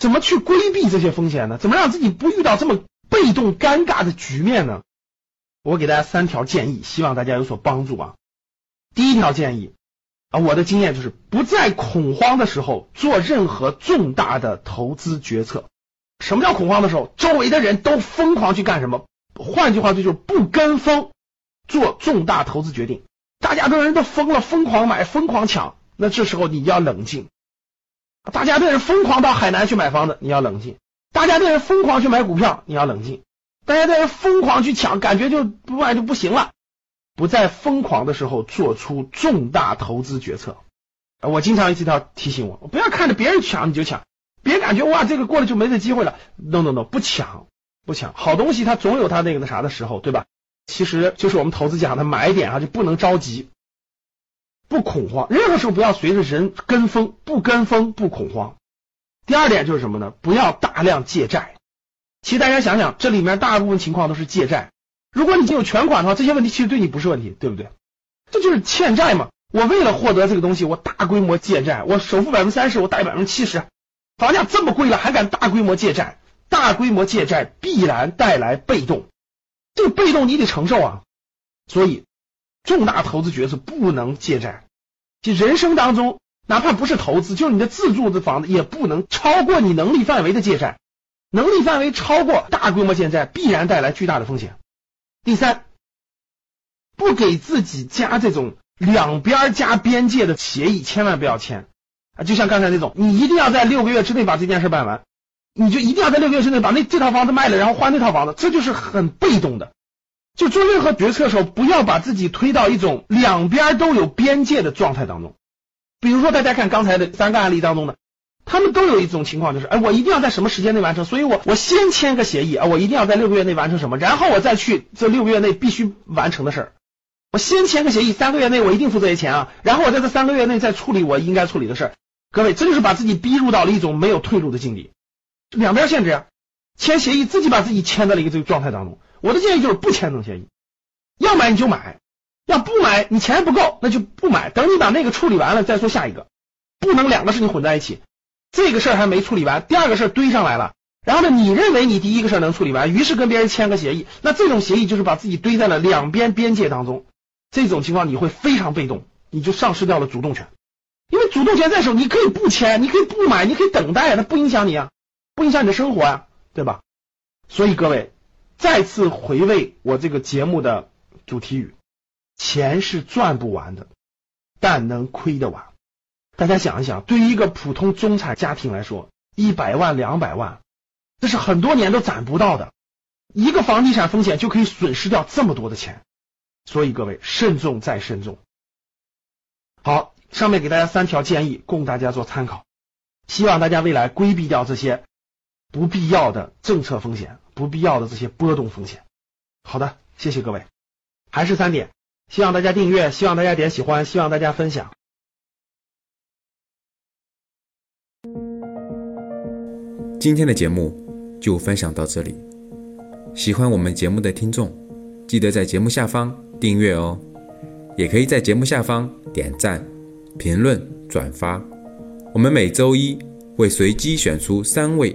怎么去规避这些风险呢？怎么让自己不遇到这么被动尴尬的局面呢？我给大家三条建议，希望大家有所帮助啊。第一条建议啊，我的经验就是不在恐慌的时候做任何重大的投资决策。什么叫恐慌的时候？周围的人都疯狂去干什么？换句话说，就是不跟风做重大投资决定。大家都人都疯了，疯狂买，疯狂抢。那这时候你要冷静。大家的人疯狂到海南去买房子，你要冷静；大家的人疯狂去买股票，你要冷静；大家的人疯狂去抢，感觉就不买就不行了。不在疯狂的时候做出重大投资决策。我经常一条提醒我，不要看着别人抢你就抢，别感觉哇这个过了就没这机会了。No No No，不抢不抢，好东西它总有它那个那啥的时候，对吧？其实就是我们投资讲的买点啊，就不能着急。不恐慌，任何时候不要随着人跟风，不跟风不恐慌。第二点就是什么呢？不要大量借债。其实大家想想，这里面大部分情况都是借债。如果你已经有全款的话，这些问题其实对你不是问题，对不对？这就是欠债嘛。我为了获得这个东西，我大规模借债，我首付百分之三十，我贷百分之七十。房价这么贵了，还敢大规模借债？大规模借债必然带来被动，这个被动你得承受啊。所以。重大投资决策不能借债，就人生当中，哪怕不是投资，就是你的自住的房子，也不能超过你能力范围的借债。能力范围超过大规模借债，必然带来巨大的风险。第三，不给自己加这种两边加边界的协议，千万不要签啊！就像刚才那种，你一定要在六个月之内把这件事办完，你就一定要在六个月之内把那这套房子卖了，然后换那套房子，这就是很被动的。就做任何决策的时候，不要把自己推到一种两边都有边界的状态当中。比如说，大家看刚才的三个案例当中呢，他们都有一种情况，就是哎，我一定要在什么时间内完成，所以我我先签个协议啊，我一定要在六个月内完成什么，然后我再去这六个月内必须完成的事儿。我先签个协议，三个月内我一定付这些钱啊，然后我在这三个月内再处理我应该处理的事儿。各位，这就是把自己逼入到了一种没有退路的境地，两边限制，签协议自己把自己签在了一个这个状态当中。我的建议就是不签这种协议，要买你就买，要不买你钱不够那就不买。等你把那个处理完了再说下一个，不能两个事情混在一起。这个事儿还没处理完，第二个事儿堆上来了，然后呢，你认为你第一个事儿能处理完，于是跟别人签个协议，那这种协议就是把自己堆在了两边边界当中。这种情况你会非常被动，你就丧失掉了主动权。因为主动权在手，你可以不签，你可以不买，你可以等待，它不影响你啊，不影响你的生活啊，对吧？所以各位。再次回味我这个节目的主题语：钱是赚不完的，但能亏得完。大家想一想，对于一个普通中产家庭来说，一百万、两百万，这是很多年都攒不到的。一个房地产风险就可以损失掉这么多的钱，所以各位慎重再慎重。好，上面给大家三条建议，供大家做参考。希望大家未来规避掉这些不必要的政策风险。不必要的这些波动风险。好的，谢谢各位。还是三点，希望大家订阅，希望大家点喜欢，希望大家分享。今天的节目就分享到这里。喜欢我们节目的听众，记得在节目下方订阅哦，也可以在节目下方点赞、评论、转发。我们每周一会随机选出三位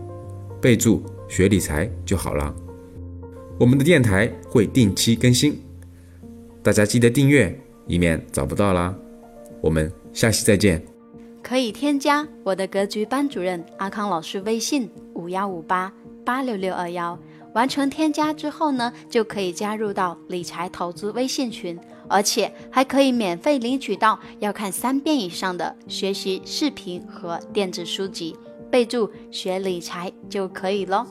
备注学理财就好了。我们的电台会定期更新，大家记得订阅，以免找不到啦。我们下期再见。可以添加我的格局班主任阿康老师微信五幺五八八六六二幺，完成添加之后呢，就可以加入到理财投资微信群，而且还可以免费领取到要看三遍以上的学习视频和电子书籍，备注学理财就可以喽。